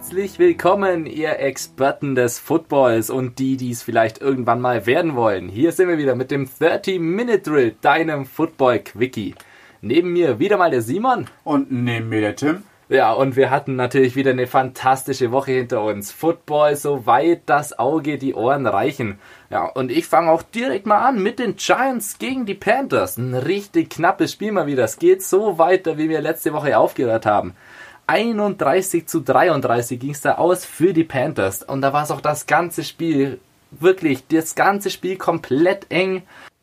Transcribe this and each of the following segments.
Herzlich willkommen, ihr Experten des Footballs und die, die es vielleicht irgendwann mal werden wollen. Hier sind wir wieder mit dem 30-Minute-Drill, deinem Football-Quickie. Neben mir wieder mal der Simon. Und neben mir der Tim. Ja, und wir hatten natürlich wieder eine fantastische Woche hinter uns. Football, so weit das Auge die Ohren reichen. Ja, und ich fange auch direkt mal an mit den Giants gegen die Panthers. Ein richtig knappes Spiel mal wieder. Es geht so weiter, wie wir letzte Woche aufgehört haben. 31 zu 33 ging es da aus für die Panthers. Und da war es auch das ganze Spiel, wirklich, das ganze Spiel komplett eng.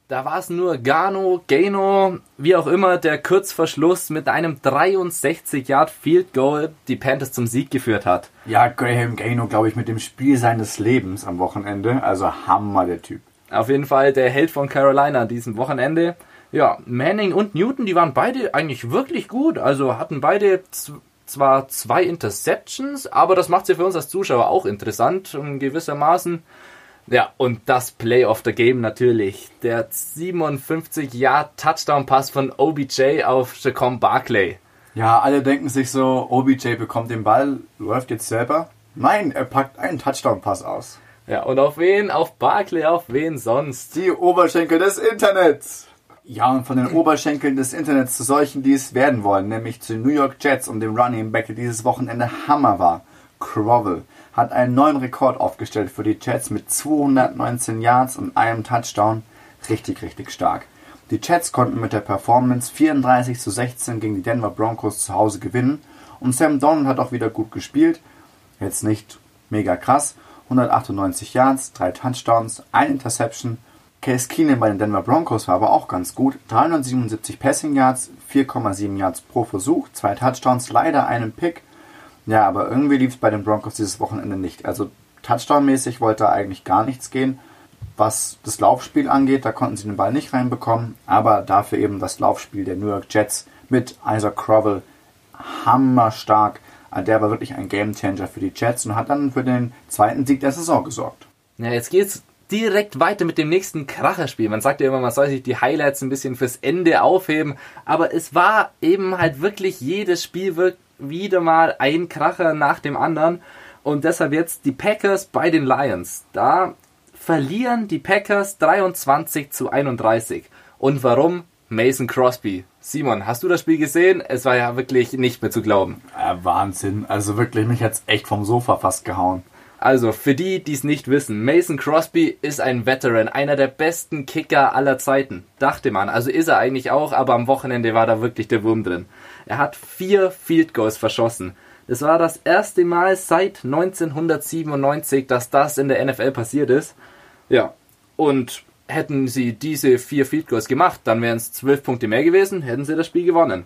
Da war es nur Gano, Gano, wie auch immer, der Kurzverschluss mit einem 63 Yard Field Goal die Panthers zum Sieg geführt hat. Ja, Graham Gano, glaube ich, mit dem Spiel seines Lebens am Wochenende. Also Hammer, der Typ. Auf jeden Fall der Held von Carolina an diesem Wochenende. Ja, Manning und Newton, die waren beide eigentlich wirklich gut. Also hatten beide zwar zwei Interceptions, aber das macht sie für uns als Zuschauer auch interessant, in gewissermaßen. Ja, und das Play of the Game natürlich. Der 57 Yard Touchdown Pass von OBJ auf Jacom Barclay. Ja, alle denken sich so, OBJ bekommt den Ball, läuft jetzt selber. Nein, er packt einen Touchdown Pass aus. Ja, und auf wen? Auf Barclay, auf wen sonst? Die Oberschenkel des Internets. Ja, und von den Oberschenkeln des Internets zu solchen, die es werden wollen, nämlich zu den New York Jets und dem Running Back, der dieses Wochenende Hammer war. Crovel hat einen neuen Rekord aufgestellt für die Jets mit 219 Yards und einem Touchdown. Richtig, richtig stark. Die Jets konnten mit der Performance 34 zu 16 gegen die Denver Broncos zu Hause gewinnen und Sam Donald hat auch wieder gut gespielt. Jetzt nicht mega krass. 198 Yards, drei Touchdowns, ein Interception Case Keenan bei den Denver Broncos war aber auch ganz gut. 377 Passing Yards, 4,7 Yards pro Versuch, zwei Touchdowns, leider einen Pick. Ja, aber irgendwie lief es bei den Broncos dieses Wochenende nicht. Also Touchdown-mäßig wollte eigentlich gar nichts gehen. Was das Laufspiel angeht, da konnten sie den Ball nicht reinbekommen, aber dafür eben das Laufspiel der New York Jets mit Isaac Crowell hammerstark. Der war wirklich ein Gamechanger für die Jets und hat dann für den zweiten Sieg der Saison gesorgt. Ja, jetzt geht's direkt weiter mit dem nächsten Kracherspiel. Man sagt ja immer, man soll sich die Highlights ein bisschen fürs Ende aufheben, aber es war eben halt wirklich jedes Spiel wieder mal ein Kracher nach dem anderen und deshalb jetzt die Packers bei den Lions. Da verlieren die Packers 23 zu 31. Und warum? Mason Crosby. Simon, hast du das Spiel gesehen? Es war ja wirklich nicht mehr zu glauben. Ja, Wahnsinn. Also wirklich, mich hat's echt vom Sofa fast gehauen. Also, für die, die es nicht wissen, Mason Crosby ist ein Veteran, einer der besten Kicker aller Zeiten. Dachte man. Also ist er eigentlich auch, aber am Wochenende war da wirklich der Wurm drin. Er hat vier Field Goals verschossen. Es war das erste Mal seit 1997, dass das in der NFL passiert ist. Ja, und hätten sie diese vier Field Goals gemacht, dann wären es zwölf Punkte mehr gewesen, hätten sie das Spiel gewonnen.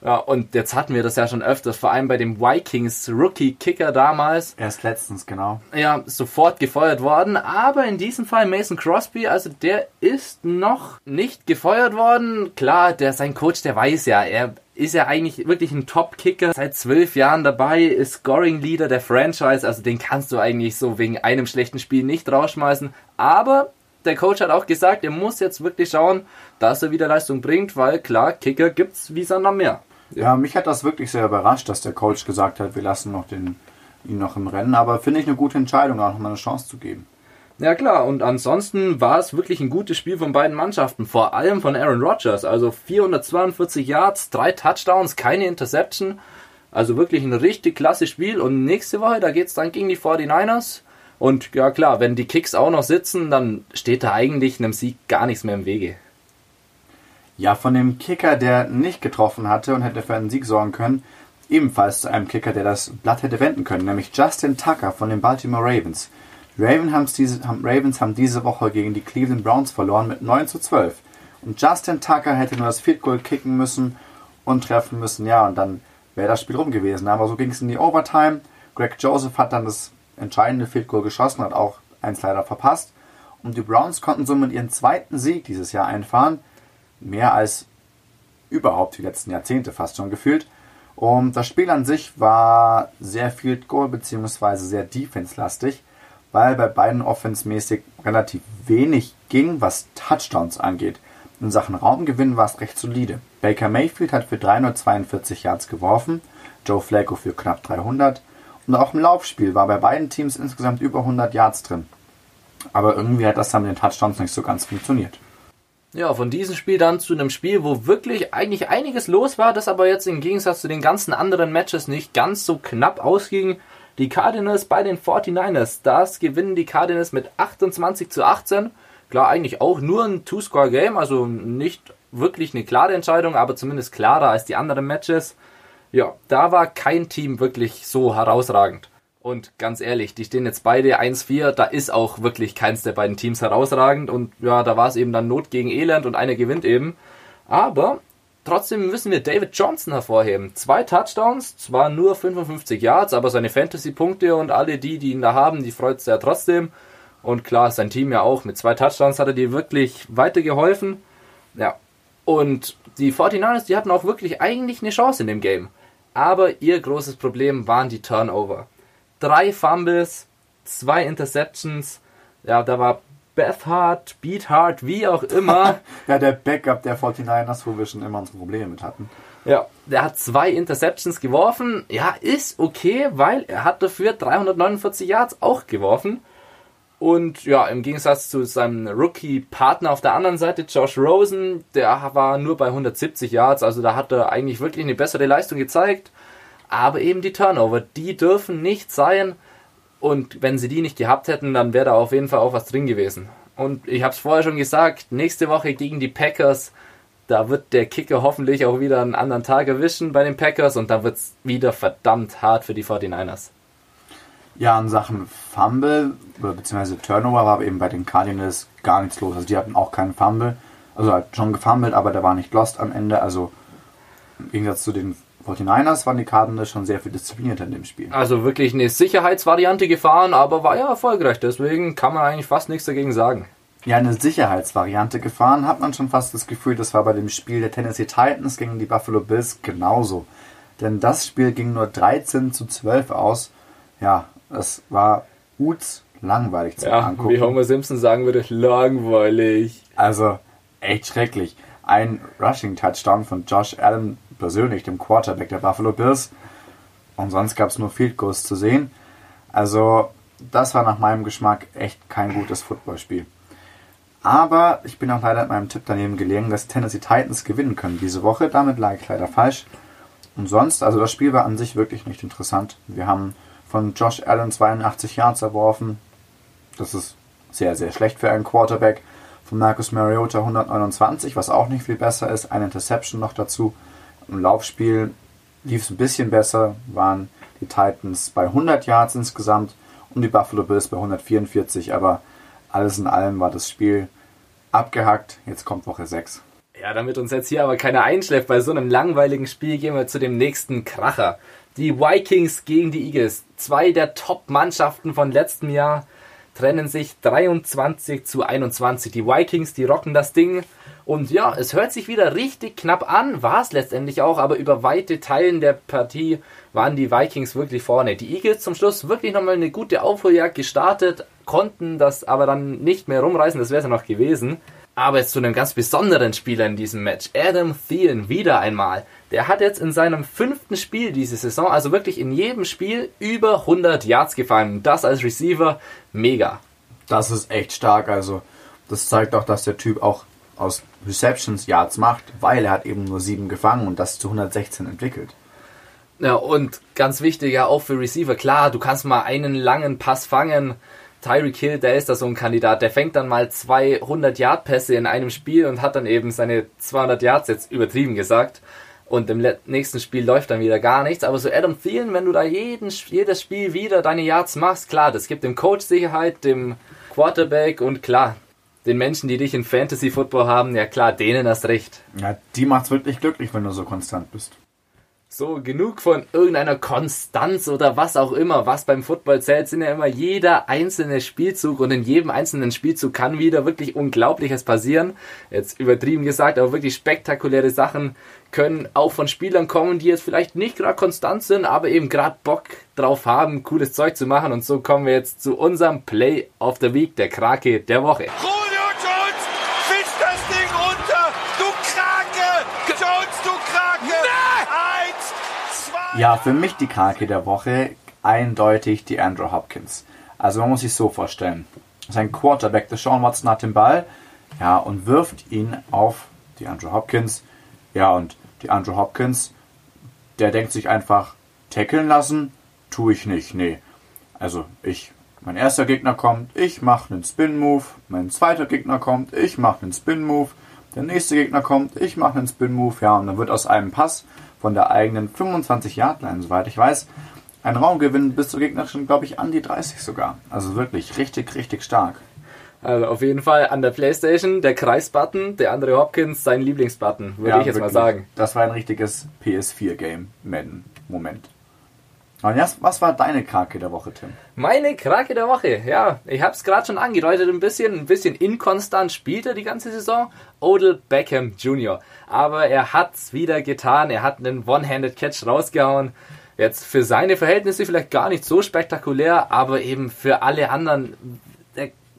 Ja, und jetzt hatten wir das ja schon öfters, vor allem bei dem Vikings Rookie Kicker damals. Erst letztens, genau. Ja, sofort gefeuert worden. Aber in diesem Fall Mason Crosby, also der ist noch nicht gefeuert worden. Klar, der sein Coach, der weiß ja, er ist ja eigentlich wirklich ein Top-Kicker, seit zwölf Jahren dabei, ist Scoring-Leader der Franchise, also den kannst du eigentlich so wegen einem schlechten Spiel nicht rausschmeißen. Aber der Coach hat auch gesagt, er muss jetzt wirklich schauen, dass er wieder Leistung bringt, weil klar, Kicker gibt's wie Sand am Meer. Ja, mich hat das wirklich sehr überrascht, dass der Coach gesagt hat, wir lassen noch den, ihn noch im Rennen. Aber finde ich eine gute Entscheidung, auch noch mal eine Chance zu geben. Ja klar, und ansonsten war es wirklich ein gutes Spiel von beiden Mannschaften, vor allem von Aaron Rodgers. Also 442 Yards, drei Touchdowns, keine Interception. Also wirklich ein richtig klasse Spiel. Und nächste Woche, da geht es dann gegen die 49ers. Und ja klar, wenn die Kicks auch noch sitzen, dann steht da eigentlich einem Sieg gar nichts mehr im Wege. Ja, von dem Kicker, der nicht getroffen hatte und hätte für einen Sieg sorgen können, ebenfalls zu einem Kicker, der das Blatt hätte wenden können, nämlich Justin Tucker von den Baltimore Ravens. Die Ravens, haben diese Woche gegen die Cleveland Browns verloren mit 9 zu 12. Und Justin Tucker hätte nur das Field Goal kicken müssen und treffen müssen, ja, und dann wäre das Spiel rum gewesen. Aber so ging es in die Overtime. Greg Joseph hat dann das entscheidende Field Goal geschossen, hat auch eins leider verpasst. Und die Browns konnten somit ihren zweiten Sieg dieses Jahr einfahren mehr als überhaupt die letzten Jahrzehnte fast schon gefühlt. Und das Spiel an sich war sehr Field Goal bzw. sehr Defense-lastig, weil bei beiden offensmäßig relativ wenig ging, was Touchdowns angeht. In Sachen Raumgewinn war es recht solide. Baker Mayfield hat für 342 Yards geworfen, Joe Flacco für knapp 300 Und auch im Laufspiel war bei beiden Teams insgesamt über 100 Yards drin. Aber irgendwie hat das dann mit den Touchdowns nicht so ganz funktioniert. Ja, von diesem Spiel dann zu einem Spiel, wo wirklich eigentlich einiges los war, das aber jetzt im Gegensatz zu den ganzen anderen Matches nicht ganz so knapp ausging. Die Cardinals bei den 49ers, das gewinnen die Cardinals mit 28 zu 18. Klar, eigentlich auch nur ein Two-Score-Game, also nicht wirklich eine klare Entscheidung, aber zumindest klarer als die anderen Matches. Ja, da war kein Team wirklich so herausragend. Und ganz ehrlich, die stehen jetzt beide 1-4, da ist auch wirklich keins der beiden Teams herausragend und ja, da war es eben dann Not gegen Elend und einer gewinnt eben. Aber trotzdem müssen wir David Johnson hervorheben. Zwei Touchdowns, zwar nur 55 Yards, aber seine Fantasy-Punkte und alle die, die ihn da haben, die freut es ja trotzdem. Und klar, sein Team ja auch. Mit zwei Touchdowns hat er dir wirklich weitergeholfen. Ja. Und die 49ers, die hatten auch wirklich eigentlich eine Chance in dem Game. Aber ihr großes Problem waren die Turnover drei Fumbles, zwei Interceptions. Ja, da war Bethard, Beathard, wie auch immer. ja, der Backup der 49ers, wo wir schon immer unsere Probleme mit hatten. Ja, der hat zwei Interceptions geworfen. Ja, ist okay, weil er hat dafür 349 Yards auch geworfen. Und ja, im Gegensatz zu seinem Rookie-Partner auf der anderen Seite, Josh Rosen, der war nur bei 170 Yards. Also da hat er eigentlich wirklich eine bessere Leistung gezeigt. Aber eben die Turnover, die dürfen nicht sein. Und wenn sie die nicht gehabt hätten, dann wäre da auf jeden Fall auch was drin gewesen. Und ich habe es vorher schon gesagt, nächste Woche gegen die Packers, da wird der Kicker hoffentlich auch wieder einen anderen Tag erwischen bei den Packers und da wird es wieder verdammt hart für die 49ers. Ja, in Sachen Fumble bzw. Turnover war eben bei den Cardinals gar nichts los. Also die hatten auch keinen Fumble. Also halt schon gefumbled, aber der war nicht lost am Ende. Also im Gegensatz zu den 49ers waren die Cardinals schon sehr viel disziplinierter in dem Spiel. Also wirklich eine Sicherheitsvariante gefahren, aber war ja erfolgreich. Deswegen kann man eigentlich fast nichts dagegen sagen. Ja, eine Sicherheitsvariante gefahren hat man schon fast das Gefühl, das war bei dem Spiel der Tennessee Titans gegen die Buffalo Bills genauso. Denn das Spiel ging nur 13 zu 12 aus. Ja, es war uts langweilig zu ja, angucken. Wie Homer Simpson sagen würde, langweilig. Also echt schrecklich. Ein Rushing Touchdown von Josh Allen persönlich, dem Quarterback der Buffalo Bills. Und sonst gab es nur Field Goals zu sehen. Also, das war nach meinem Geschmack echt kein gutes Footballspiel. Aber ich bin auch leider mit meinem Tipp daneben gelegen, dass Tennessee Titans gewinnen können diese Woche. Damit lag ich leider falsch. Und sonst, also das Spiel war an sich wirklich nicht interessant. Wir haben von Josh Allen 82 Yards erworfen. Das ist sehr, sehr schlecht für einen Quarterback. Von Marcus Mariota 129, was auch nicht viel besser ist. Eine Interception noch dazu. Im Laufspiel lief es ein bisschen besser, waren die Titans bei 100 Yards insgesamt und die Buffalo Bills bei 144, aber alles in allem war das Spiel abgehackt. Jetzt kommt Woche 6. Ja, damit uns jetzt hier aber keiner einschläft bei so einem langweiligen Spiel, gehen wir zu dem nächsten Kracher. Die Vikings gegen die Eagles. Zwei der Top-Mannschaften von letztem Jahr trennen sich 23 zu 21. Die Vikings, die rocken das Ding. Und ja, es hört sich wieder richtig knapp an, war es letztendlich auch, aber über weite Teilen der Partie waren die Vikings wirklich vorne. Die Eagles zum Schluss wirklich nochmal eine gute Aufholjagd gestartet, konnten das aber dann nicht mehr rumreißen, das wäre es ja noch gewesen. Aber jetzt zu einem ganz besonderen Spieler in diesem Match. Adam Thielen wieder einmal. Der hat jetzt in seinem fünften Spiel diese Saison, also wirklich in jedem Spiel, über 100 Yards gefangen. Das als Receiver mega. Das ist echt stark. Also das zeigt auch, dass der Typ auch aus Receptions Yards macht, weil er hat eben nur sieben gefangen und das zu 116 entwickelt. Ja, und ganz wichtig ja auch für Receiver, klar, du kannst mal einen langen Pass fangen, Tyreek Hill, der ist da so ein Kandidat. Der fängt dann mal 200 Yard Pässe in einem Spiel und hat dann eben seine 200 Yards jetzt übertrieben gesagt. Und im nächsten Spiel läuft dann wieder gar nichts. Aber so Adam Thielen, wenn du da jeden, jedes Spiel wieder deine Yards machst, klar, das gibt dem Coach Sicherheit, dem Quarterback und klar, den Menschen, die dich in Fantasy Football haben, ja klar, denen hast recht. Ja, die macht's wirklich glücklich, wenn du so konstant bist. So, genug von irgendeiner Konstanz oder was auch immer, was beim Football zählt, sind ja immer jeder einzelne Spielzug und in jedem einzelnen Spielzug kann wieder wirklich Unglaubliches passieren. Jetzt übertrieben gesagt, aber wirklich spektakuläre Sachen können auch von Spielern kommen, die jetzt vielleicht nicht gerade konstant sind, aber eben gerade Bock drauf haben, cooles Zeug zu machen. Und so kommen wir jetzt zu unserem Play of the Week, der Krake der Woche. Ja, für mich die Krake der Woche eindeutig die Andrew Hopkins. Also man muss sich so vorstellen. Sein Quarterback, der Sean Watson, hat den Ball ja, und wirft ihn auf die Andrew Hopkins. Ja, und die Andrew Hopkins, der denkt sich einfach, tackeln lassen, tue ich nicht. Nee. Also ich, mein erster Gegner kommt, ich mache einen Spin-Move. Mein zweiter Gegner kommt, ich mache einen Spin-Move. Der nächste Gegner kommt, ich mache einen Spin-Move. Ja, und dann wird aus einem Pass von der eigenen 25-Yard-Line, soweit ich weiß, ein Raumgewinn bis zur gegnerischen, glaube ich, an die 30 sogar. Also wirklich richtig, richtig stark. Also auf jeden Fall an der Playstation der Kreisbutton, der andere Hopkins sein Lieblingsbutton, würde ja, ich jetzt wirklich. mal sagen. Das war ein richtiges PS4-Game, Madden. Jetzt, was war deine Krake der Woche, Tim? Meine Krake der Woche, ja, ich habe es gerade schon angedeutet, ein bisschen, ein bisschen inkonstant spielt er die ganze Saison. Odell Beckham Jr. Aber er hat's wieder getan, er hat einen One-Handed Catch rausgehauen. Jetzt für seine Verhältnisse vielleicht gar nicht so spektakulär, aber eben für alle anderen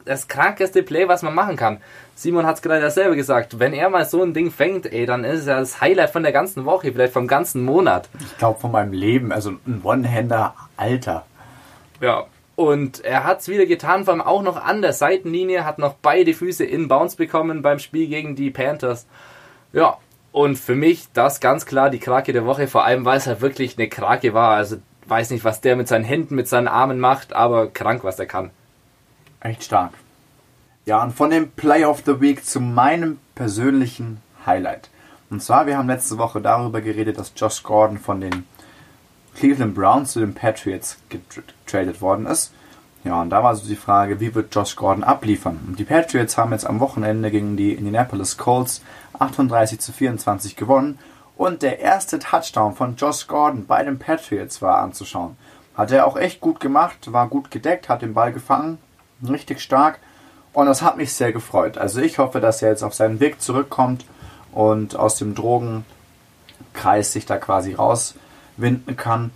das krankeste Play, was man machen kann. Simon hat es gerade dasselbe gesagt. Wenn er mal so ein Ding fängt, ey, dann ist es ja das Highlight von der ganzen Woche, vielleicht vom ganzen Monat. Ich glaube von meinem Leben, also ein One-Hander, Alter. Ja, und er hat es wieder getan, vor allem auch noch an der Seitenlinie, hat noch beide Füße in Bounce bekommen beim Spiel gegen die Panthers. Ja, und für mich das ganz klar die Krake der Woche, vor allem weil es halt wirklich eine Krake war. Also weiß nicht, was der mit seinen Händen, mit seinen Armen macht, aber krank, was er kann. Echt stark. Ja, und von dem Play of the Week zu meinem persönlichen Highlight. Und zwar, wir haben letzte Woche darüber geredet, dass Josh Gordon von den Cleveland Browns zu den Patriots getradet worden ist. Ja, und da war so die Frage, wie wird Josh Gordon abliefern? Und die Patriots haben jetzt am Wochenende gegen die Indianapolis Colts 38 zu 24 gewonnen. Und der erste Touchdown von Josh Gordon bei den Patriots war anzuschauen. Hat er auch echt gut gemacht, war gut gedeckt, hat den Ball gefangen, richtig stark. Und das hat mich sehr gefreut. Also ich hoffe, dass er jetzt auf seinen Weg zurückkommt und aus dem Drogenkreis sich da quasi rauswinden kann.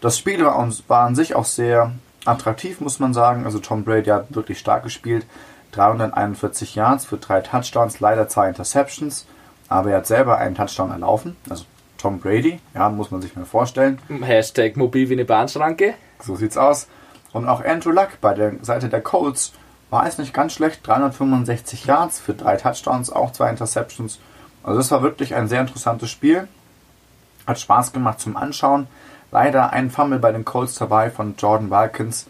Das Spiel war, war an sich auch sehr attraktiv, muss man sagen. Also Tom Brady hat wirklich stark gespielt. 341 Yards für drei Touchdowns, leider zwei Interceptions. Aber er hat selber einen Touchdown erlaufen. Also Tom Brady, ja, muss man sich mal vorstellen. Hashtag mobil wie eine Bahnschranke. So sieht's aus. Und auch Andrew Luck bei der Seite der Colts war es nicht ganz schlecht. 365 Yards für drei Touchdowns, auch zwei Interceptions. Also es war wirklich ein sehr interessantes Spiel. Hat Spaß gemacht zum Anschauen. Leider ein Fumble bei den Colts dabei von Jordan Walkins.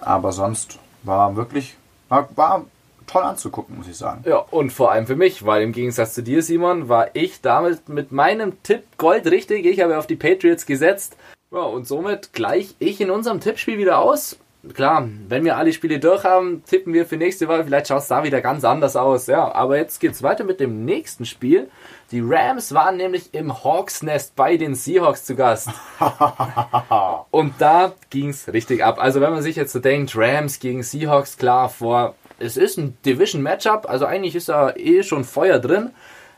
Aber sonst war wirklich, war, war toll anzugucken, muss ich sagen. Ja, und vor allem für mich, weil im Gegensatz zu dir, Simon, war ich damit mit meinem Tipp Gold richtig. Ich habe auf die Patriots gesetzt. Ja, und somit gleich ich in unserem Tippspiel wieder aus. Klar, wenn wir alle Spiele durch haben, tippen wir für nächste Woche. Vielleicht schaut es da wieder ganz anders aus. Ja, aber jetzt geht's weiter mit dem nächsten Spiel. Die Rams waren nämlich im Hawks Nest bei den Seahawks zu Gast. und da ging's richtig ab. Also wenn man sich jetzt so denkt, Rams gegen Seahawks, klar, vor es ist ein Division Matchup, also eigentlich ist da eh schon Feuer drin,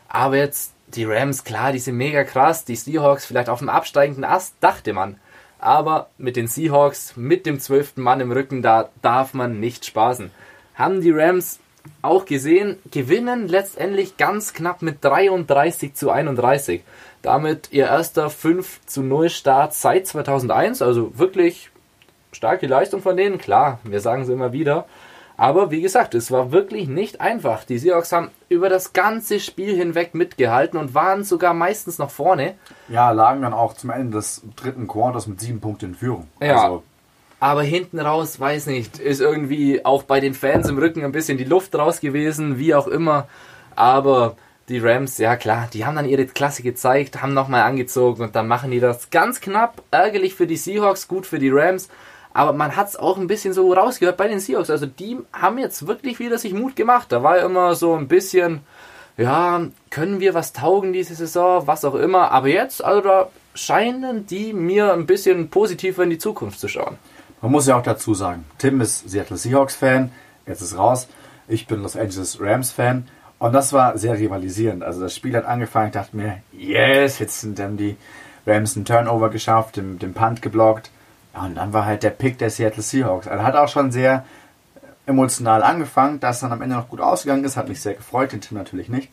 aber jetzt die Rams, klar, die sind mega krass. Die Seahawks vielleicht auf dem absteigenden Ast, dachte man. Aber mit den Seahawks, mit dem zwölften Mann im Rücken, da darf man nicht spaßen. Haben die Rams auch gesehen, gewinnen letztendlich ganz knapp mit 33 zu 31. Damit ihr erster 5 zu 0 Start seit 2001. Also wirklich starke Leistung von denen. Klar, wir sagen es immer wieder. Aber wie gesagt, es war wirklich nicht einfach. Die Seahawks haben über das ganze Spiel hinweg mitgehalten und waren sogar meistens noch vorne. Ja, lagen dann auch zum Ende des dritten Quarters mit sieben Punkten in Führung. Ja. Also. Aber hinten raus, weiß nicht, ist irgendwie auch bei den Fans im Rücken ein bisschen die Luft raus gewesen, wie auch immer. Aber die Rams, ja klar, die haben dann ihre Klasse gezeigt, haben nochmal angezogen und dann machen die das ganz knapp. Ärgerlich für die Seahawks, gut für die Rams. Aber man hat es auch ein bisschen so rausgehört bei den Seahawks. Also die haben jetzt wirklich wieder sich Mut gemacht. Da war immer so ein bisschen, ja, können wir was taugen diese Saison, was auch immer. Aber jetzt, also da scheinen die mir ein bisschen positiver in die Zukunft zu schauen. Man muss ja auch dazu sagen, Tim ist Seattle Seahawks Fan, jetzt ist raus. Ich bin Los Angeles Rams Fan. Und das war sehr rivalisierend. Also das Spiel hat angefangen, ich dachte mir, yes, jetzt sind dann die Rams einen Turnover geschafft, den, den Punt geblockt. Ja, und dann war halt der Pick der Seattle Seahawks. Also hat auch schon sehr emotional angefangen, dass dann am Ende noch gut ausgegangen ist, hat mich sehr gefreut, den Tim natürlich nicht.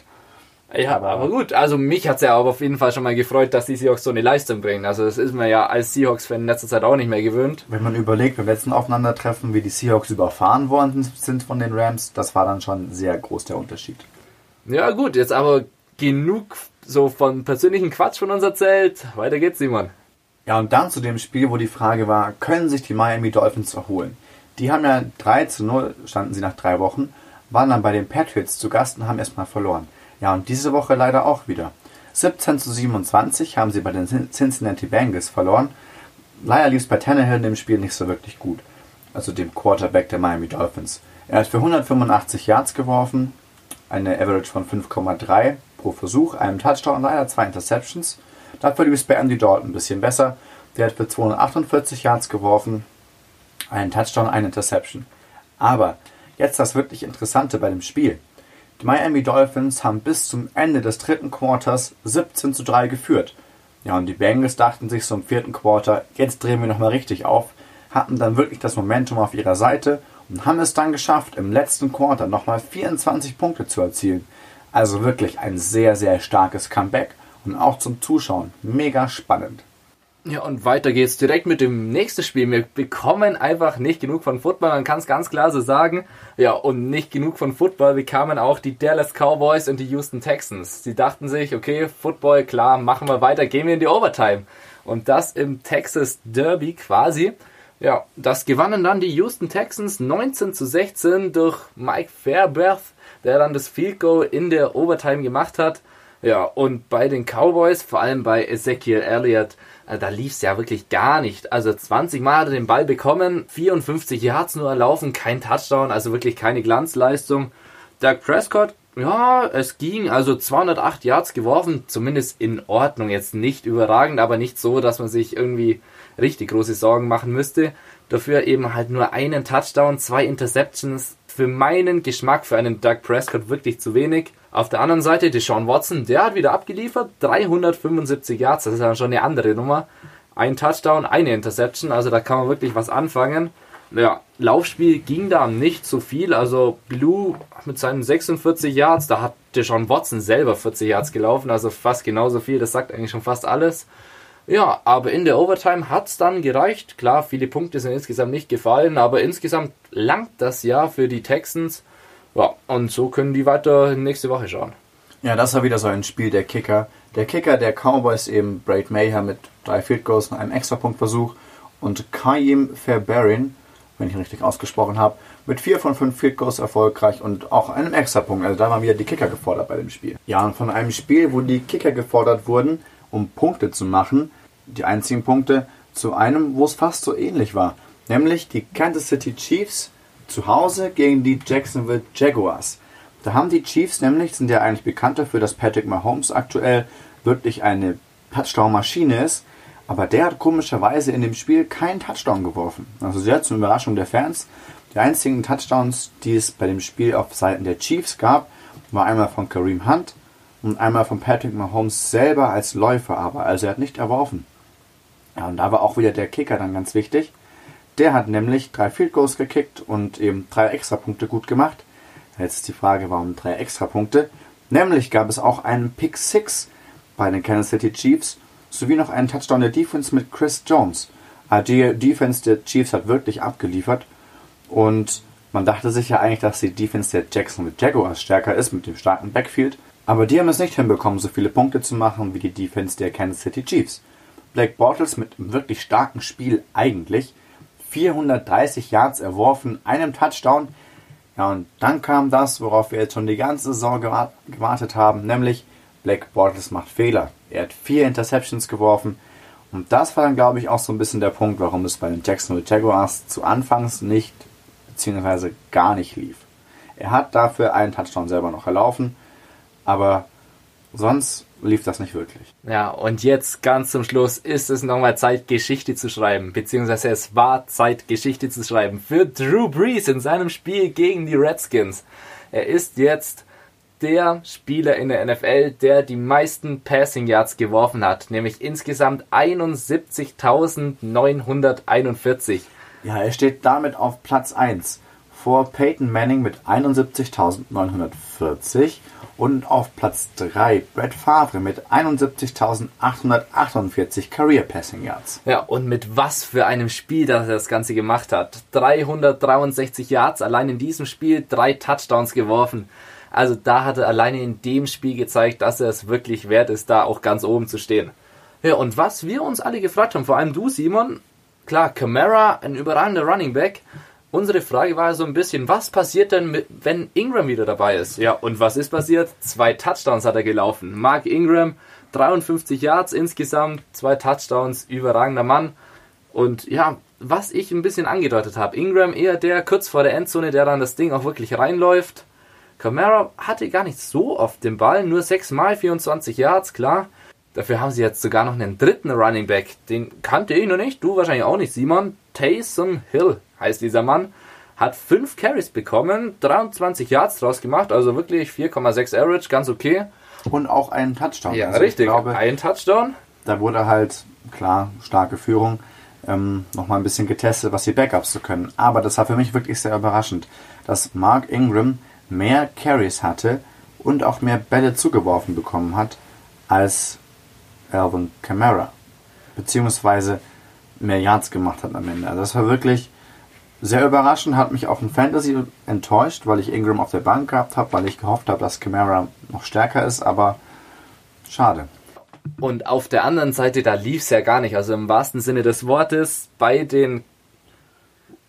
Ja, aber, aber gut, also mich hat's ja aber auf jeden Fall schon mal gefreut, dass die Seahawks so eine Leistung bringen. Also das ist man ja als Seahawks-Fan in letzter Zeit auch nicht mehr gewöhnt. Wenn man überlegt, beim letzten Aufeinandertreffen, wie die Seahawks überfahren worden sind von den Rams, das war dann schon sehr groß der Unterschied. Ja gut, jetzt aber genug so von persönlichen Quatsch von uns erzählt. Weiter geht's, Simon. Ja, und dann zu dem Spiel, wo die Frage war, können sich die Miami Dolphins erholen? Die haben ja 3 zu 0, standen sie nach drei Wochen, waren dann bei den Patriots zu Gast und haben erstmal verloren. Ja, und diese Woche leider auch wieder. 17 zu 27 haben sie bei den Cincinnati Bengals verloren. Leider lief es bei Tannehill in dem Spiel nicht so wirklich gut. Also dem Quarterback der Miami Dolphins. Er hat für 185 Yards geworfen, eine Average von 5,3 pro Versuch, einem Touchdown, leider zwei Interceptions. Dafür lief es bei Andy Dalton ein bisschen besser. Der hat für 248 Yards geworfen, einen Touchdown, eine Interception. Aber jetzt das wirklich Interessante bei dem Spiel. Die Miami Dolphins haben bis zum Ende des dritten Quarters 17 zu 3 geführt. Ja, und die Bengals dachten sich so im vierten Quarter, jetzt drehen wir nochmal richtig auf, hatten dann wirklich das Momentum auf ihrer Seite und haben es dann geschafft, im letzten Quarter nochmal 24 Punkte zu erzielen. Also wirklich ein sehr, sehr starkes Comeback und auch zum Zuschauen mega spannend. Ja, und weiter geht's direkt mit dem nächsten Spiel. Wir bekommen einfach nicht genug von Football, man kann es ganz klar so sagen. Ja, und nicht genug von Football bekamen auch die Dallas Cowboys und die Houston Texans. Sie dachten sich, okay, Football, klar, machen wir weiter, gehen wir in die Overtime. Und das im Texas Derby quasi. Ja, das gewannen dann die Houston Texans 19 zu 16 durch Mike Fairberth, der dann das Field Goal in der Overtime gemacht hat. Ja, und bei den Cowboys, vor allem bei Ezekiel Elliott, äh, da lief es ja wirklich gar nicht. Also 20 Mal hat er den Ball bekommen, 54 Yards nur erlaufen, kein Touchdown, also wirklich keine Glanzleistung. Doug Prescott, ja, es ging, also 208 Yards geworfen, zumindest in Ordnung, jetzt nicht überragend, aber nicht so, dass man sich irgendwie richtig große Sorgen machen müsste. Dafür eben halt nur einen Touchdown, zwei Interceptions. Für meinen Geschmack, für einen Doug Prescott wirklich zu wenig. Auf der anderen Seite Deshaun Watson, der hat wieder abgeliefert, 375 Yards, das ist dann schon eine andere Nummer. Ein Touchdown, eine Interception, also da kann man wirklich was anfangen. Ja, Laufspiel ging da nicht so viel, also Blue mit seinen 46 Yards, da hat Deshaun Watson selber 40 Yards gelaufen, also fast genauso viel, das sagt eigentlich schon fast alles. Ja, aber in der Overtime hat es dann gereicht. Klar, viele Punkte sind insgesamt nicht gefallen, aber insgesamt langt das Jahr für die Texans. Ja, und so können die weiter nächste Woche schauen. Ja, das war wieder so ein Spiel der Kicker. Der Kicker der Cowboys eben Braid Mayer mit drei Field Goals und einem Extrapunktversuch und Kaim Fairbairn, wenn ich ihn richtig ausgesprochen habe, mit vier von fünf Field Goals erfolgreich und auch einem Extrapunkt. Also da waren wieder die Kicker gefordert bei dem Spiel. Ja, und von einem Spiel, wo die Kicker gefordert wurden, um Punkte zu machen, die einzigen Punkte, zu einem, wo es fast so ähnlich war. Nämlich die Kansas City Chiefs zu Hause gegen die Jacksonville Jaguars. Da haben die Chiefs nämlich, sind ja eigentlich bekannt dafür, dass Patrick Mahomes aktuell wirklich eine Touchdown-Maschine ist, aber der hat komischerweise in dem Spiel keinen Touchdown geworfen. Also sehr zur Überraschung der Fans. Die einzigen Touchdowns, die es bei dem Spiel auf Seiten der Chiefs gab, war einmal von Kareem Hunt und einmal von Patrick Mahomes selber als Läufer, aber also er hat nicht erworfen. Ja, und da war auch wieder der Kicker dann ganz wichtig. Der hat nämlich drei Field Goals gekickt und eben drei Extrapunkte gut gemacht. Jetzt ist die Frage, warum drei Extrapunkte? Nämlich gab es auch einen Pick 6 bei den Kansas City Chiefs sowie noch einen Touchdown der Defense mit Chris Jones. Ah, die Defense der Chiefs hat wirklich abgeliefert und man dachte sich ja eigentlich, dass die Defense der Jacksonville Jaguars stärker ist mit dem starken Backfield. Aber die haben es nicht hinbekommen, so viele Punkte zu machen wie die Defense der Kansas City Chiefs. Blake Bortles mit einem wirklich starken Spiel eigentlich. 430 Yards erworfen, einem Touchdown. Ja, und dann kam das, worauf wir jetzt schon die ganze Saison gewartet haben, nämlich Blake Bortles macht Fehler. Er hat vier Interceptions geworfen. Und das war dann, glaube ich, auch so ein bisschen der Punkt, warum es bei den Jacksonville Jaguars zu Anfangs nicht, beziehungsweise gar nicht lief. Er hat dafür einen Touchdown selber noch erlaufen, aber sonst lief das nicht wirklich. Ja, und jetzt ganz zum Schluss ist es nochmal Zeit, Geschichte zu schreiben, beziehungsweise es war Zeit, Geschichte zu schreiben für Drew Brees in seinem Spiel gegen die Redskins. Er ist jetzt der Spieler in der NFL, der die meisten Passing Yards geworfen hat, nämlich insgesamt 71.941. Ja, er steht damit auf Platz 1 vor Peyton Manning mit 71.940 Und auf Platz 3 Brett Favre mit 71.848 Career Passing Yards. Ja, und mit was für einem Spiel, dass er das Ganze gemacht hat. 363 Yards allein in diesem Spiel, drei Touchdowns geworfen. Also da hat er alleine in dem Spiel gezeigt, dass er es wirklich wert ist, da auch ganz oben zu stehen. Ja, und was wir uns alle gefragt haben, vor allem du, Simon, klar, Camara, ein überragender Running Back, Unsere Frage war so ein bisschen, was passiert denn, wenn Ingram wieder dabei ist? Ja, und was ist passiert? Zwei Touchdowns hat er gelaufen. Mark Ingram, 53 Yards insgesamt, zwei Touchdowns, überragender Mann. Und ja, was ich ein bisschen angedeutet habe, Ingram eher der kurz vor der Endzone, der dann das Ding auch wirklich reinläuft. Camara hatte gar nicht so oft den Ball, nur 6 mal 24 Yards, klar. Dafür haben sie jetzt sogar noch einen dritten Running Back. Den kannte ich noch nicht, du wahrscheinlich auch nicht, Simon. Taysom Hill heißt dieser Mann. Hat 5 Carries bekommen, 23 Yards draus gemacht, also wirklich 4,6 Average, ganz okay. Und auch einen Touchdown. Ja, also richtig, glaube, ein Touchdown. Da wurde halt, klar, starke Führung, ähm, nochmal ein bisschen getestet, was die Backups zu können. Aber das war für mich wirklich sehr überraschend, dass Mark Ingram mehr Carries hatte und auch mehr Bälle zugeworfen bekommen hat als Alvin Kamara. Beziehungsweise mehr Yards gemacht hat am Ende. Also das war wirklich sehr überraschend, hat mich auch in Fantasy enttäuscht, weil ich Ingram auf der Bank gehabt habe, weil ich gehofft habe, dass Kamara noch stärker ist, aber schade. Und auf der anderen Seite, da lief es ja gar nicht. Also im wahrsten Sinne des Wortes, bei den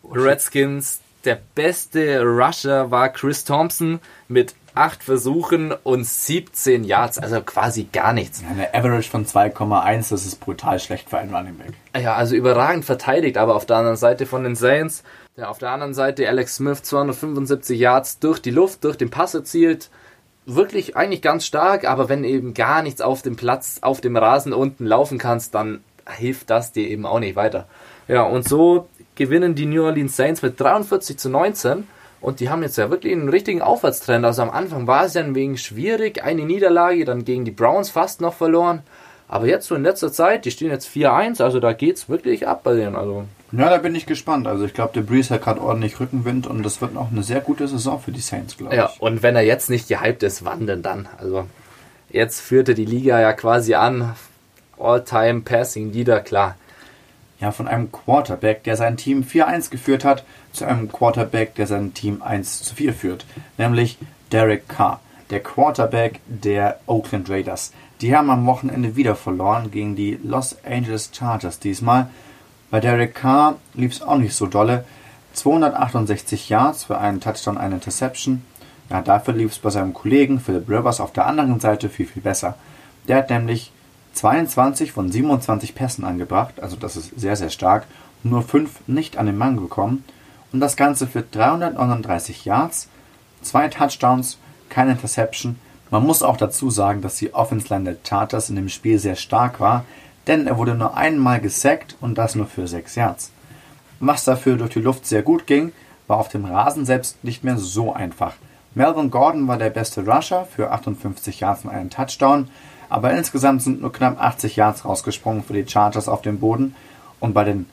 Redskins, der beste Rusher war Chris Thompson mit acht Versuchen und 17 Yards, also quasi gar nichts. Eine Average von 2,1, das ist brutal schlecht für einen Running Back. Ja, also überragend verteidigt, aber auf der anderen Seite von den Saints, ja, auf der anderen Seite Alex Smith 275 Yards durch die Luft, durch den Pass erzielt. Wirklich eigentlich ganz stark, aber wenn eben gar nichts auf dem Platz, auf dem Rasen unten laufen kannst, dann hilft das dir eben auch nicht weiter. Ja, und so gewinnen die New Orleans Saints mit 43 zu 19 und die haben jetzt ja wirklich einen richtigen Aufwärtstrend. Also am Anfang war es ja ein wenig schwierig, eine Niederlage, dann gegen die Browns fast noch verloren. Aber jetzt so in letzter Zeit, die stehen jetzt 4-1, also da geht es wirklich ab bei denen. Also. Ja, da bin ich gespannt. Also ich glaube, der Breeze hat gerade ordentlich Rückenwind und das wird noch eine sehr gute Saison für die Saints, glaube ich. Ja, und wenn er jetzt nicht gehypt ist, wann denn dann? Also jetzt führte die Liga ja quasi an. All-Time Passing Leader, klar ja, von einem Quarterback, der sein Team 4-1 geführt hat, zu einem Quarterback, der sein Team 1 zu 4 führt. Nämlich Derek Carr, der Quarterback der Oakland Raiders. Die haben am Wochenende wieder verloren gegen die Los Angeles Chargers diesmal. Bei Derek Carr lief es auch nicht so dolle. 268 Yards für einen Touchdown, eine Interception. Ja, dafür lief es bei seinem Kollegen Philip Rivers auf der anderen Seite viel, viel besser. Der hat nämlich 22 von 27 Pässen angebracht, also das ist sehr, sehr stark, nur 5 nicht an den Mann gekommen und das Ganze für 339 Yards, 2 Touchdowns, keine Interception. Man muss auch dazu sagen, dass die Offense Line der Chargers in dem Spiel sehr stark war, denn er wurde nur einmal gesackt und das nur für 6 Yards. Was dafür durch die Luft sehr gut ging, war auf dem Rasen selbst nicht mehr so einfach. Melvin Gordon war der beste Rusher für 58 Yards und einen Touchdown, aber insgesamt sind nur knapp 80 Yards rausgesprungen für die Chargers auf dem Boden und bei den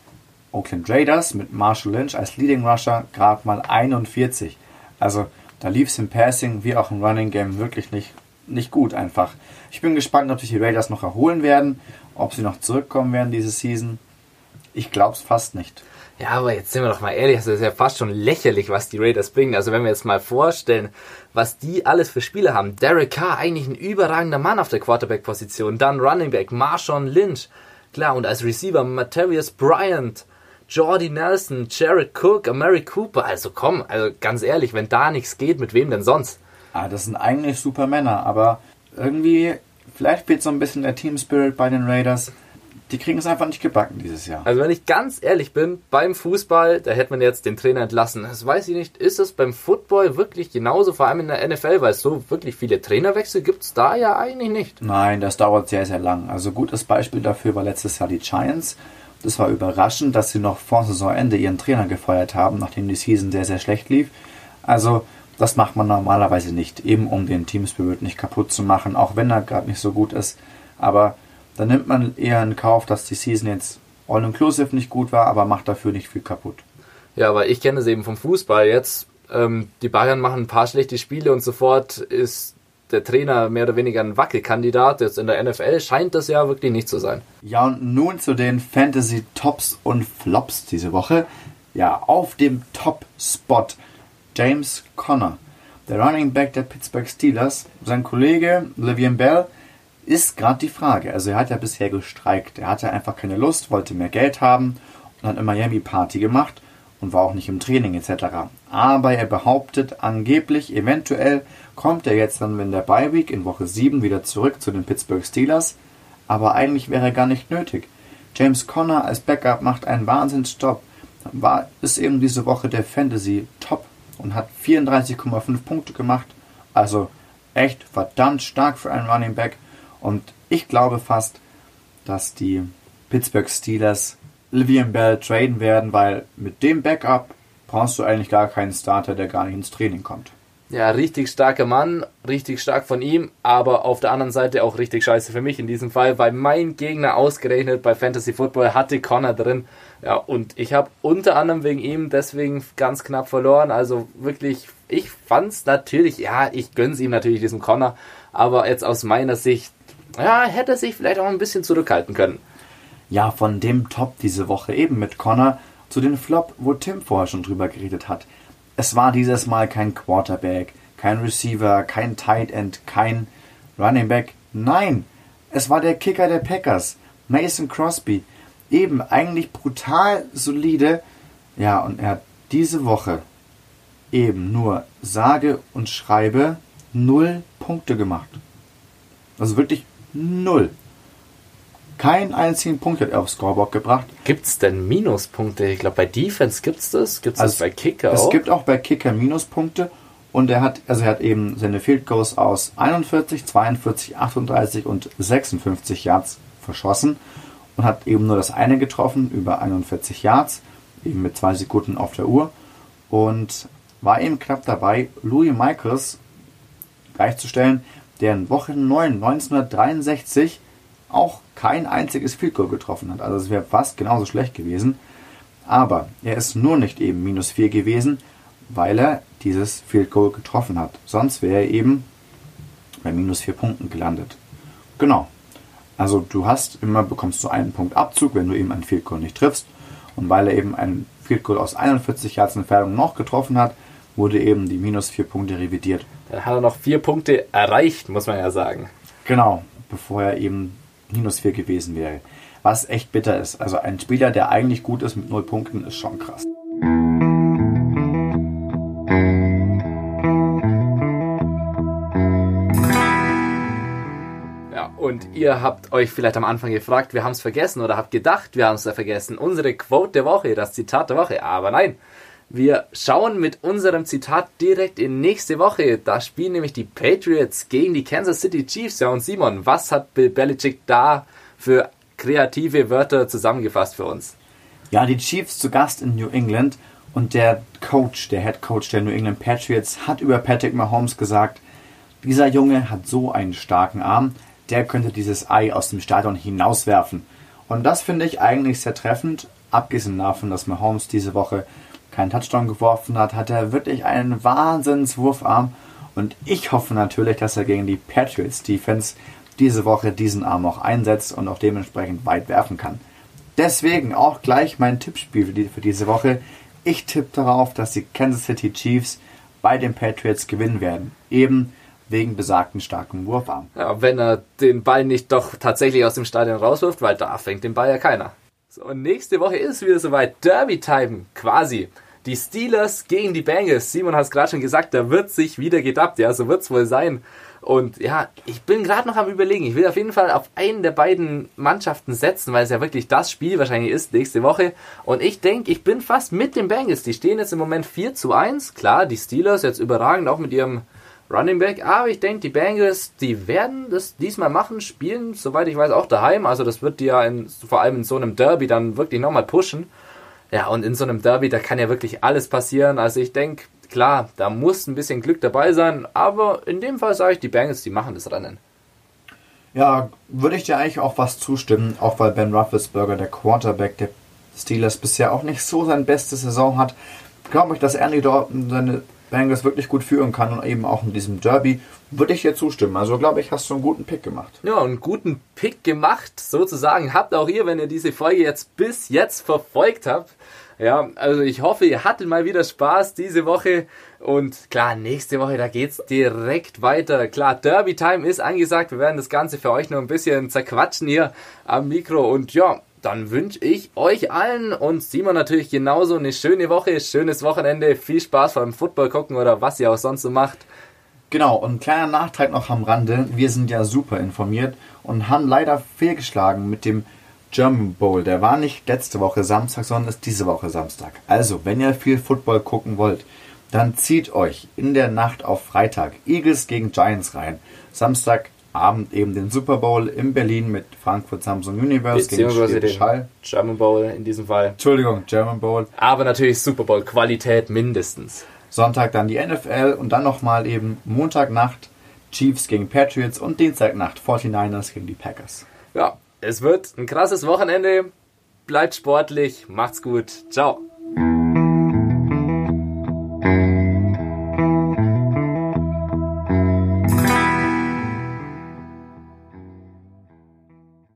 Oakland Raiders mit Marshall Lynch als Leading Rusher gerade mal 41. Also da lief es im Passing wie auch im Running Game wirklich nicht, nicht gut einfach. Ich bin gespannt, ob sich die Raiders noch erholen werden, ob sie noch zurückkommen werden diese Season. Ich glaube es fast nicht. Ja, aber jetzt sind wir doch mal ehrlich, das ist ja fast schon lächerlich, was die Raiders bringen. Also wenn wir jetzt mal vorstellen, was die alles für Spiele haben. Derek Carr, eigentlich ein überragender Mann auf der Quarterback-Position. Dann Running Back, Marshawn Lynch. Klar, und als Receiver Matthäus Bryant, Jordy Nelson, Jared Cook, Mary Cooper. Also komm, also ganz ehrlich, wenn da nichts geht, mit wem denn sonst? Ah, das sind eigentlich super Männer, aber irgendwie, vielleicht fehlt so ein bisschen der Team Spirit bei den Raiders die kriegen es einfach nicht gebacken dieses Jahr. Also wenn ich ganz ehrlich bin, beim Fußball, da hätte man jetzt den Trainer entlassen. Das weiß ich nicht. Ist es beim Football wirklich genauso, vor allem in der NFL, weil es so wirklich viele Trainerwechsel gibt es da ja eigentlich nicht. Nein, das dauert sehr, sehr lang. Also gutes Beispiel dafür war letztes Jahr die Giants. Das war überraschend, dass sie noch vor Saisonende ihren Trainer gefeuert haben, nachdem die Season sehr, sehr schlecht lief. Also das macht man normalerweise nicht, eben um den Team Spirit nicht kaputt zu machen, auch wenn er gerade nicht so gut ist. Aber dann nimmt man eher in Kauf, dass die Season jetzt all-inclusive nicht gut war, aber macht dafür nicht viel kaputt. Ja, aber ich kenne es eben vom Fußball jetzt. Ähm, die Bayern machen ein paar schlechte Spiele und sofort ist der Trainer mehr oder weniger ein Wackelkandidat. Jetzt in der NFL scheint das ja wirklich nicht zu sein. Ja, und nun zu den Fantasy Tops und Flops diese Woche. Ja, auf dem Top-Spot James Conner, der Running Back der Pittsburgh Steelers. Sein Kollege Livian Bell ist gerade die Frage. Also er hat ja bisher gestreikt. Er hatte einfach keine Lust, wollte mehr Geld haben und hat eine Miami Party gemacht und war auch nicht im Training etc. Aber er behauptet angeblich, eventuell kommt er jetzt dann in der Bye Week in Woche 7 wieder zurück zu den Pittsburgh Steelers. Aber eigentlich wäre er gar nicht nötig. James Conner als Backup macht einen Wahnsinnsstopp. War, ist eben diese Woche der Fantasy Top und hat 34,5 Punkte gemacht. Also echt verdammt stark für einen Running Back. Und ich glaube fast, dass die Pittsburgh Steelers Livian Bell traden werden, weil mit dem Backup brauchst du eigentlich gar keinen Starter, der gar nicht ins Training kommt. Ja, richtig starker Mann, richtig stark von ihm, aber auf der anderen Seite auch richtig scheiße für mich in diesem Fall, weil mein Gegner ausgerechnet bei Fantasy Football hatte Connor drin. Ja, und ich habe unter anderem wegen ihm deswegen ganz knapp verloren. Also wirklich, ich fand's natürlich, ja, ich gönn's ihm natürlich diesem Connor, aber jetzt aus meiner Sicht, ja, hätte sich vielleicht auch ein bisschen zurückhalten können. Ja, von dem Top diese Woche eben mit Connor zu den Flop, wo Tim vorher schon drüber geredet hat. Es war dieses Mal kein Quarterback, kein Receiver, kein Tight End, kein Running Back. Nein, es war der Kicker der Packers, Mason Crosby. Eben eigentlich brutal solide. Ja, und er hat diese Woche eben nur sage und schreibe null Punkte gemacht. Also wirklich null. Keinen einzigen Punkt hat er aufs Scoreboard gebracht. Gibt es denn Minuspunkte? Ich glaube, bei Defense gibt es das. Gibt es Also das bei Kicker Es auch? gibt auch bei Kicker Minuspunkte und er hat, also er hat eben seine Field Goals aus 41, 42, 38 und 56 Yards verschossen und hat eben nur das eine getroffen über 41 Yards, eben mit zwei Sekunden auf der Uhr und war eben knapp dabei, Louis Michaels gleichzustellen, der in Woche 9 1963 auch kein einziges Field Goal getroffen hat. Also es wäre fast genauso schlecht gewesen. Aber er ist nur nicht eben minus 4 gewesen, weil er dieses Field Goal getroffen hat. Sonst wäre er eben bei minus 4 Punkten gelandet. Genau. Also du hast immer bekommst du einen Punkt Abzug, wenn du eben ein Field Goal nicht triffst. Und weil er eben ein Field Goal aus 41 Yards Entfernung noch getroffen hat, wurde eben die minus 4 Punkte revidiert. Dann hat er noch vier Punkte erreicht, muss man ja sagen. Genau, bevor er eben minus 4 gewesen wäre. Was echt bitter ist. Also ein Spieler, der eigentlich gut ist mit 0 Punkten, ist schon krass. Ja, und ihr habt euch vielleicht am Anfang gefragt, wir haben es vergessen oder habt gedacht, wir haben es ja vergessen. Unsere Quote der Woche, das Zitat der Woche. Aber nein, wir schauen mit unserem Zitat direkt in nächste Woche. Da spielen nämlich die Patriots gegen die Kansas City Chiefs. Ja, und Simon, was hat Bill Belichick da für kreative Wörter zusammengefasst für uns? Ja, die Chiefs zu Gast in New England und der Coach, der Head Coach der New England Patriots, hat über Patrick Mahomes gesagt, dieser Junge hat so einen starken Arm, der könnte dieses Ei aus dem Stadion hinauswerfen. Und das finde ich eigentlich sehr treffend. Abgesehen davon, dass Mahomes diese Woche keinen Touchdown geworfen hat, hat er wirklich einen Wahnsinnswurfarm. Und ich hoffe natürlich, dass er gegen die Patriots Defense diese Woche diesen Arm auch einsetzt und auch dementsprechend weit werfen kann. Deswegen auch gleich mein Tippspiel für, die, für diese Woche. Ich tippe darauf, dass die Kansas City Chiefs bei den Patriots gewinnen werden. Eben wegen besagten starken Wurfarm. Ja, wenn er den Ball nicht doch tatsächlich aus dem Stadion rauswirft, weil da fängt den Ball ja keiner. So, und nächste Woche ist es wieder soweit. Derby-Time, quasi. Die Steelers gegen die Bengals. Simon hat es gerade schon gesagt, da wird sich wieder gedappt. Ja, so wird es wohl sein. Und ja, ich bin gerade noch am überlegen. Ich will auf jeden Fall auf einen der beiden Mannschaften setzen, weil es ja wirklich das Spiel wahrscheinlich ist nächste Woche. Und ich denke, ich bin fast mit den Bengals. Die stehen jetzt im Moment 4 zu 1. Klar, die Steelers jetzt überragend, auch mit ihrem Running Back. Aber ich denke, die Bengals, die werden das diesmal machen, spielen, soweit ich weiß, auch daheim. Also das wird die ja in, vor allem in so einem Derby dann wirklich nochmal pushen. Ja, und in so einem Derby, da kann ja wirklich alles passieren. Also ich denke, klar, da muss ein bisschen Glück dabei sein. Aber in dem Fall sage ich, die Bengals, die machen das Rennen. Ja, würde ich dir eigentlich auch was zustimmen, auch weil Ben Roethlisberger, der Quarterback der Steelers, bisher auch nicht so seine beste Saison hat. Glaube ich, dass Andy Dalton seine Bengals wirklich gut führen kann und eben auch in diesem Derby, würde ich dir zustimmen. Also glaube ich, hast du einen guten Pick gemacht. Ja, einen guten Pick gemacht, sozusagen. Habt auch ihr, wenn ihr diese Folge jetzt bis jetzt verfolgt habt. Ja, also ich hoffe, ihr hattet mal wieder Spaß diese Woche. Und klar, nächste Woche, da geht's direkt weiter. Klar, Derby Time ist angesagt. Wir werden das Ganze für euch noch ein bisschen zerquatschen hier am Mikro. Und ja, dann wünsche ich euch allen und Simon natürlich genauso eine schöne Woche, schönes Wochenende, viel Spaß beim Football gucken oder was ihr auch sonst so macht. Genau, und ein kleiner Nachtrag noch am Rande. Wir sind ja super informiert und haben leider fehlgeschlagen mit dem German Bowl. Der war nicht letzte Woche Samstag, sondern ist diese Woche Samstag. Also, wenn ihr viel Football gucken wollt, dann zieht euch in der Nacht auf Freitag Eagles gegen Giants rein. Samstagabend eben den Super Bowl in Berlin mit Frankfurt Samsung Universe gegen den Schall. German Bowl in diesem Fall. Entschuldigung, German Bowl. Aber natürlich Super Bowl Qualität mindestens. Sonntag dann die NFL und dann nochmal eben Montagnacht Chiefs gegen Patriots und Dienstagnacht 49ers gegen die Packers. Ja, es wird ein krasses Wochenende. Bleibt sportlich, macht's gut. Ciao.